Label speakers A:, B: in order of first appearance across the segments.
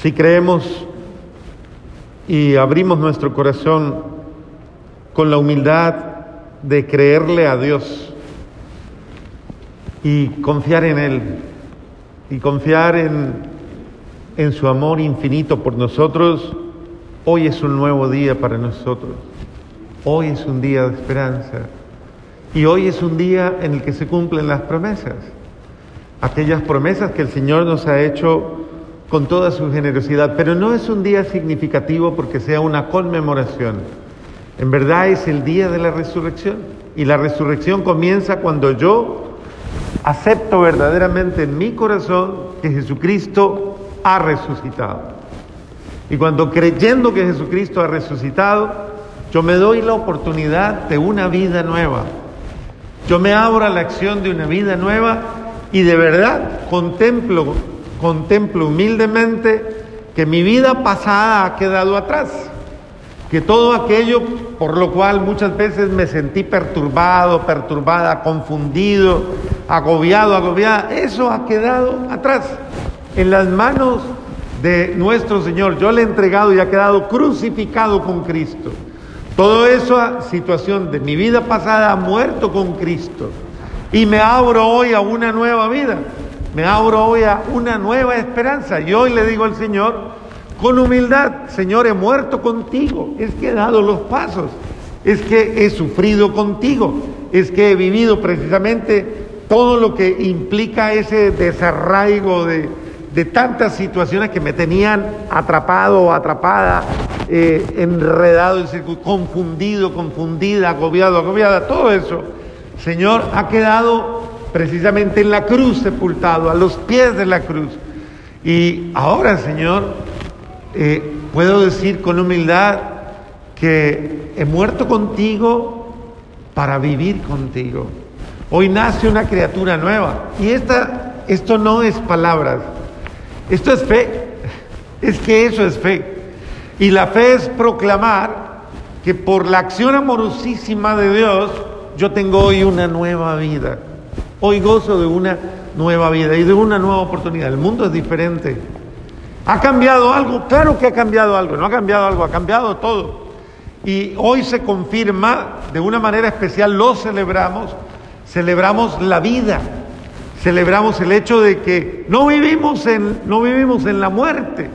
A: Si creemos y abrimos nuestro corazón con la humildad de creerle a Dios y confiar en Él y confiar en, en su amor infinito por nosotros, hoy es un nuevo día para nosotros. Hoy es un día de esperanza. Y hoy es un día en el que se cumplen las promesas. Aquellas promesas que el Señor nos ha hecho con toda su generosidad. Pero no es un día significativo porque sea una conmemoración. En verdad es el día de la resurrección. Y la resurrección comienza cuando yo acepto verdaderamente en mi corazón que Jesucristo ha resucitado. Y cuando creyendo que Jesucristo ha resucitado, yo me doy la oportunidad de una vida nueva. Yo me abro a la acción de una vida nueva y de verdad contemplo, contemplo humildemente que mi vida pasada ha quedado atrás. Que todo aquello por lo cual muchas veces me sentí perturbado, perturbada, confundido, agobiado, agobiada, eso ha quedado atrás. En las manos de nuestro Señor, yo le he entregado y ha quedado crucificado con Cristo. Toda esa situación de mi vida pasada ha muerto con Cristo. Y me abro hoy a una nueva vida. Me abro hoy a una nueva esperanza. Y hoy le digo al Señor, con humildad, Señor, he muerto contigo. Es que he dado los pasos. Es que he sufrido contigo. Es que he vivido precisamente todo lo que implica ese desarraigo de, de tantas situaciones que me tenían atrapado o atrapada, eh, enredado, confundido, confundida, agobiado, agobiada, todo eso, Señor, ha quedado precisamente en la cruz sepultado, a los pies de la cruz. Y ahora, Señor, eh, puedo decir con humildad que he muerto contigo para vivir contigo. Hoy nace una criatura nueva. Y esta, esto no es palabras, esto es fe. Es que eso es fe. Y la fe es proclamar que por la acción amorosísima de Dios, yo tengo hoy una nueva vida. Hoy gozo de una nueva vida y de una nueva oportunidad. El mundo es diferente. ¿Ha cambiado algo? Claro que ha cambiado algo. No ha cambiado algo, ha cambiado todo. Y hoy se confirma, de una manera especial, lo celebramos, celebramos la vida celebramos el hecho de que no vivimos en, no vivimos en la muerte,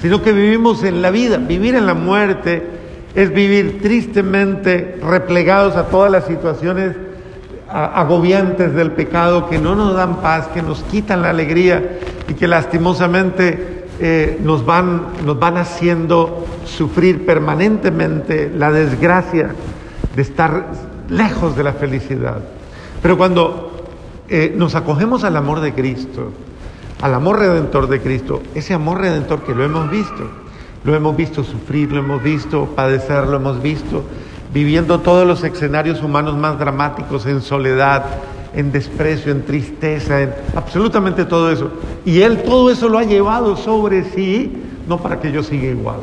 A: sino que vivimos en la vida. Vivir en la muerte es vivir tristemente replegados a todas las situaciones agobiantes del pecado que no nos dan paz, que nos quitan la alegría y que lastimosamente eh, nos, van, nos van haciendo sufrir permanentemente la desgracia de estar lejos de la felicidad. Pero cuando eh, nos acogemos al amor de Cristo, al amor redentor de Cristo, ese amor redentor que lo hemos visto, lo hemos visto sufrir, lo hemos visto padecer, lo hemos visto viviendo todos los escenarios humanos más dramáticos en soledad, en desprecio, en tristeza, en absolutamente todo eso. Y Él todo eso lo ha llevado sobre sí, no para que yo siga igual,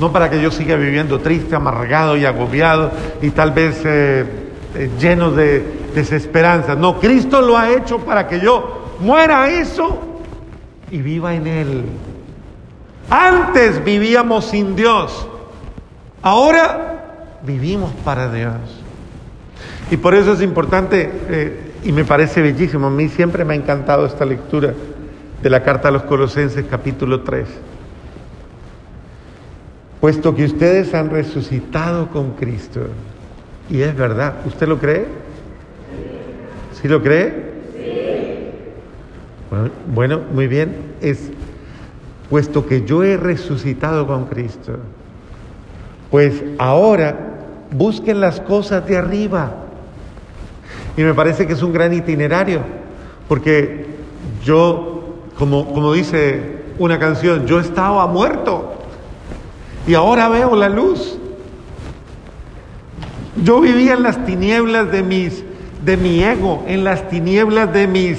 A: no para que yo siga viviendo triste, amargado y agobiado y tal vez eh, eh, lleno de desesperanza. No, Cristo lo ha hecho para que yo muera eso y viva en Él. Antes vivíamos sin Dios, ahora vivimos para Dios. Y por eso es importante, eh, y me parece bellísimo, a mí siempre me ha encantado esta lectura de la carta a los Colosenses capítulo 3. Puesto que ustedes han resucitado con Cristo, y es verdad, ¿usted lo cree? ¿Sí lo cree? Sí. Bueno, muy bien. Es puesto que yo he resucitado con Cristo, pues ahora busquen las cosas de arriba. Y me parece que es un gran itinerario, porque yo, como, como dice una canción, yo estaba muerto y ahora veo la luz. Yo vivía en las tinieblas de mis de mi ego, en las tinieblas de mis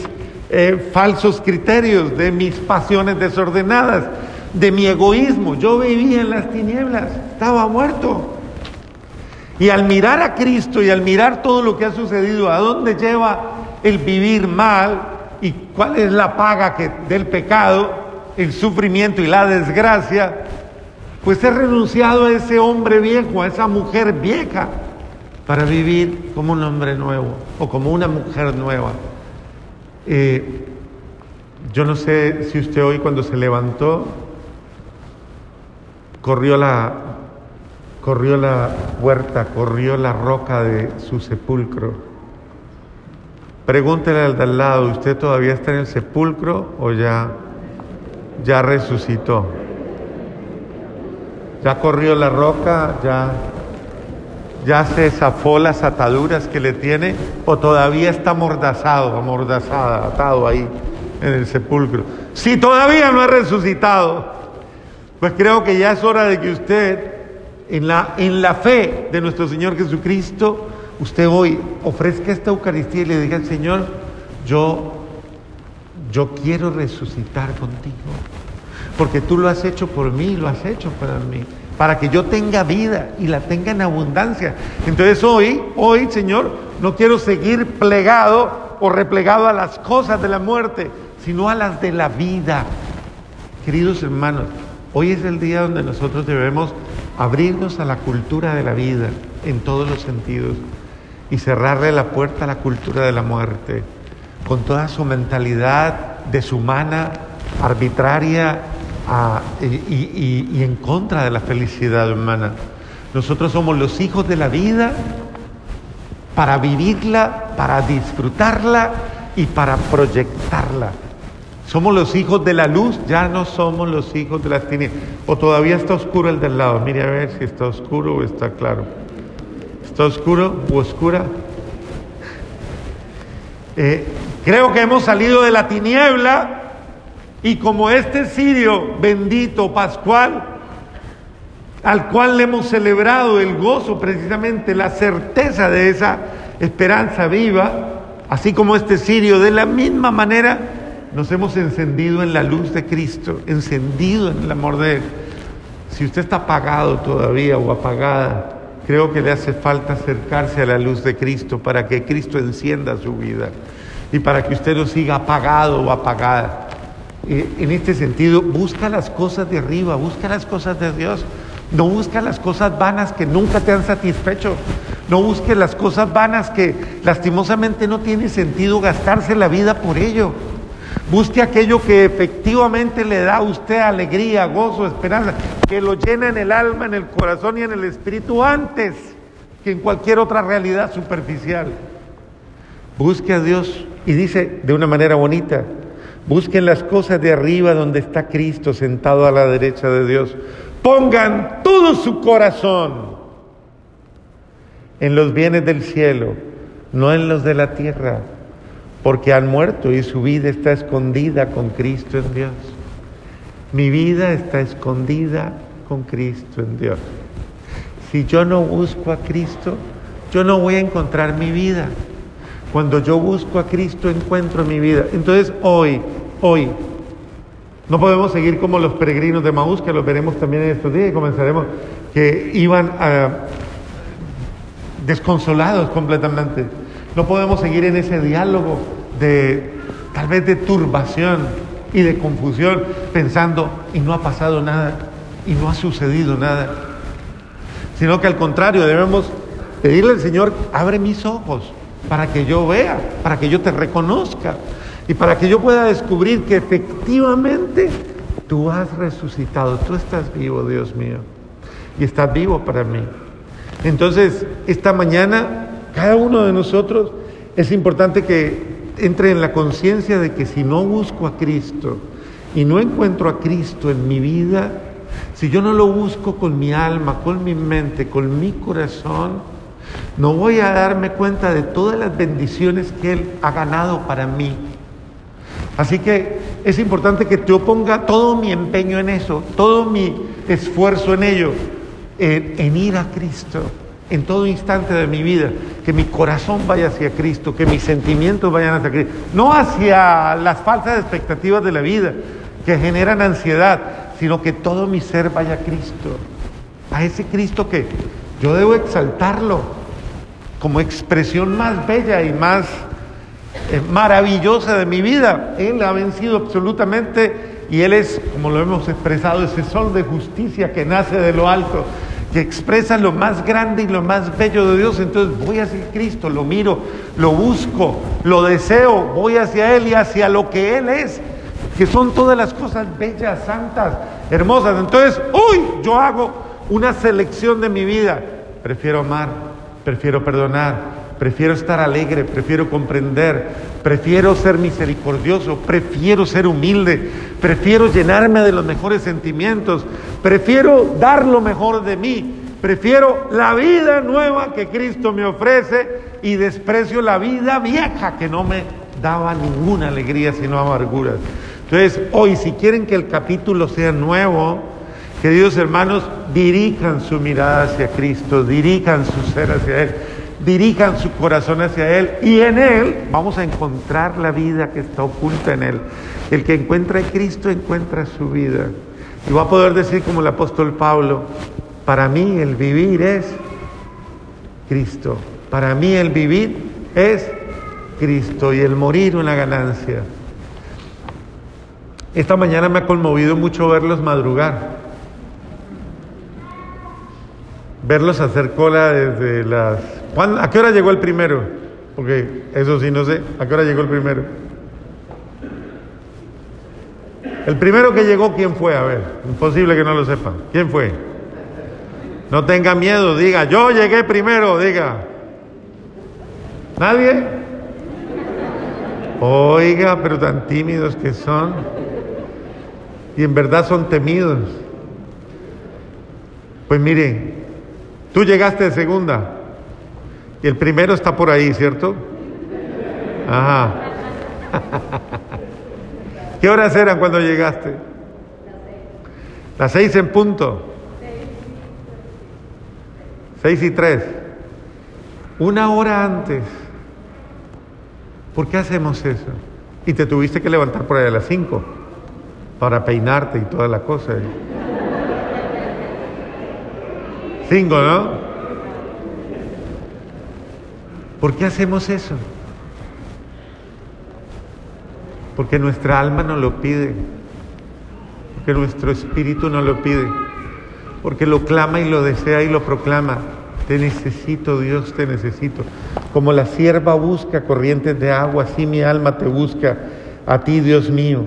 A: eh, falsos criterios, de mis pasiones desordenadas, de mi egoísmo. Yo vivía en las tinieblas, estaba muerto. Y al mirar a Cristo y al mirar todo lo que ha sucedido, a dónde lleva el vivir mal y cuál es la paga del pecado, el sufrimiento y la desgracia, pues he renunciado a ese hombre viejo, a esa mujer vieja, para vivir como un hombre nuevo o como una mujer nueva. Eh, yo no sé si usted hoy cuando se levantó corrió la, corrió la puerta, corrió la roca de su sepulcro. Pregúntele al de al lado, ¿usted todavía está en el sepulcro o ya, ya resucitó? ¿Ya corrió la roca? ¿Ya, ¿Ya se zafó las ataduras que le tiene? ¿O todavía está amordazado, amordazada, atado ahí en el sepulcro? Si todavía no ha resucitado, pues creo que ya es hora de que usted, en la, en la fe de nuestro Señor Jesucristo, usted hoy ofrezca esta Eucaristía y le diga Señor, yo, yo quiero resucitar contigo, porque tú lo has hecho por mí, lo has hecho para mí, para que yo tenga vida y la tenga en abundancia. Entonces hoy, hoy, Señor, no quiero seguir plegado o replegado a las cosas de la muerte, sino a las de la vida. Queridos hermanos, Hoy es el día donde nosotros debemos abrirnos a la cultura de la vida en todos los sentidos y cerrarle la puerta a la cultura de la muerte con toda su mentalidad deshumana, arbitraria y, en contra de la felicidad humana. Nosotros somos los hijos de la vida para vivirla, para disfrutarla y para proyectarla. Somos los hijos de la luz, ya no somos los hijos de las tinieblas. O todavía está oscuro el del lado. Mire a ver si está oscuro o está claro. ¿Está oscuro o oscura? Eh, creo que hemos salido de la tiniebla y como este sirio bendito pascual, al cual le hemos celebrado el gozo, precisamente la certeza de esa esperanza viva, así como este sirio, de la misma manera nos hemos encendido en la luz de Cristo, encendido en el amor de Él. Si usted está apagado todavía o apagada, creo que le hace falta acercarse a la luz de Cristo para que Cristo encienda su vida y para que usted no siga apagado o apagada. en este sentido, busca las cosas de arriba, busca las cosas de Dios. No busca las cosas vanas que nunca te han satisfecho. No busque las cosas vanas que lastimosamente no tiene sentido gastarse la vida por ello. Busque aquello que efectivamente le da a usted alegría, gozo, esperanza, que lo llena en el alma, en el corazón y en el espíritu antes que en cualquier otra realidad superficial. Busque a Dios y dice de una manera bonita, busquen las cosas de arriba donde está Cristo sentado a la derecha de Dios. Pongan todo su corazón en los bienes del cielo, no en los de la tierra porque han muerto y su vida está escondida con Cristo en Dios. Mi vida está escondida con Cristo en Dios. Si yo no busco a Cristo, yo no voy a encontrar mi vida. Cuando yo busco a Cristo, encuentro mi vida. Entonces hoy, hoy, no podemos seguir como los peregrinos de Maús, que los veremos también en estos días y comenzaremos, que iban ah, desconsolados completamente no podemos seguir en ese diálogo de tal vez de turbación y de confusión, pensando, y no ha pasado nada, y no ha sucedido nada. Sino que al contrario, debemos pedirle al Señor, abre mis ojos para que yo vea, para que yo te reconozca y para que yo pueda descubrir que efectivamente tú has resucitado, tú estás vivo, Dios mío, y estás vivo para mí. Entonces, esta mañana cada uno de nosotros es importante que entre en la conciencia de que si no busco a Cristo y no encuentro a Cristo en mi vida, si yo no lo busco con mi alma, con mi mente, con mi corazón, no voy a darme cuenta de todas las bendiciones que Él ha ganado para mí. Así que es importante que yo ponga todo mi empeño en eso, todo mi esfuerzo en ello, en, en ir a Cristo en todo instante de mi vida, que mi corazón vaya hacia Cristo, que mis sentimientos vayan hacia Cristo, no hacia las falsas expectativas de la vida que generan ansiedad, sino que todo mi ser vaya a Cristo, a ese Cristo que yo debo exaltarlo como expresión más bella y más eh, maravillosa de mi vida. Él ha vencido absolutamente y Él es, como lo hemos expresado, ese sol de justicia que nace de lo alto, que expresa lo más grande y lo más bello de Dios. Entonces voy hacia Cristo, lo miro, lo busco, lo deseo, voy hacia Él y hacia lo que Él es, que son todas las cosas bellas, santas, hermosas. Entonces hoy yo hago una selección de mi vida. Prefiero amar, prefiero perdonar, prefiero estar alegre, prefiero comprender, prefiero ser misericordioso, prefiero ser humilde, prefiero llenarme de los mejores sentimientos, prefiero dar lo mejor de mí, prefiero la vida nueva que Cristo me ofrece y desprecio la vida vieja que no me daba ninguna alegría sino amarguras. Entonces, hoy si quieren que el capítulo sea nuevo, queridos hermanos, dirijan su mirada hacia Cristo, dirijan su ser hacia Él dirijan su corazón hacia Él y en Él vamos a encontrar la vida que está oculta en Él. El que encuentra a Cristo encuentra su vida. Y va a poder decir como el apóstol Pablo, para mí el vivir es Cristo. Para mí el vivir es Cristo y el morir una ganancia. Esta mañana me ha conmovido mucho verlos madrugar. Verlos hacer cola desde las ¿A qué hora llegó el primero? Porque eso sí no sé. ¿A qué hora llegó el primero? El primero que llegó, ¿quién fue? A ver, imposible que no lo sepa. ¿Quién fue? No tenga miedo, diga, yo llegué primero, diga. ¿Nadie? Oiga, pero tan tímidos que son. Y en verdad son temidos. Pues mire, tú llegaste de segunda. Y el primero está por ahí, ¿cierto? Ajá. ¿Qué horas eran cuando llegaste? Las seis en punto. Seis y tres. Una hora antes. ¿Por qué hacemos eso? Y te tuviste que levantar por ahí a las cinco para peinarte y toda la cosa. ¿No? ¿Por qué hacemos eso? Porque nuestra alma no lo pide, porque nuestro espíritu no lo pide, porque lo clama y lo desea y lo proclama. Te necesito, Dios, te necesito. Como la sierva busca corrientes de agua, así mi alma te busca a ti, Dios mío.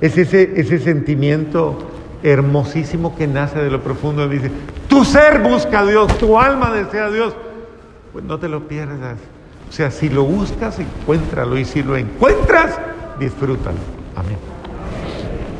A: Es ese, ese sentimiento hermosísimo que nace de lo profundo. Dice, tu ser busca a Dios, tu alma desea a Dios pues no te lo pierdas. O sea, si lo buscas, encuéntralo y si lo encuentras, disfrútalo. Amén.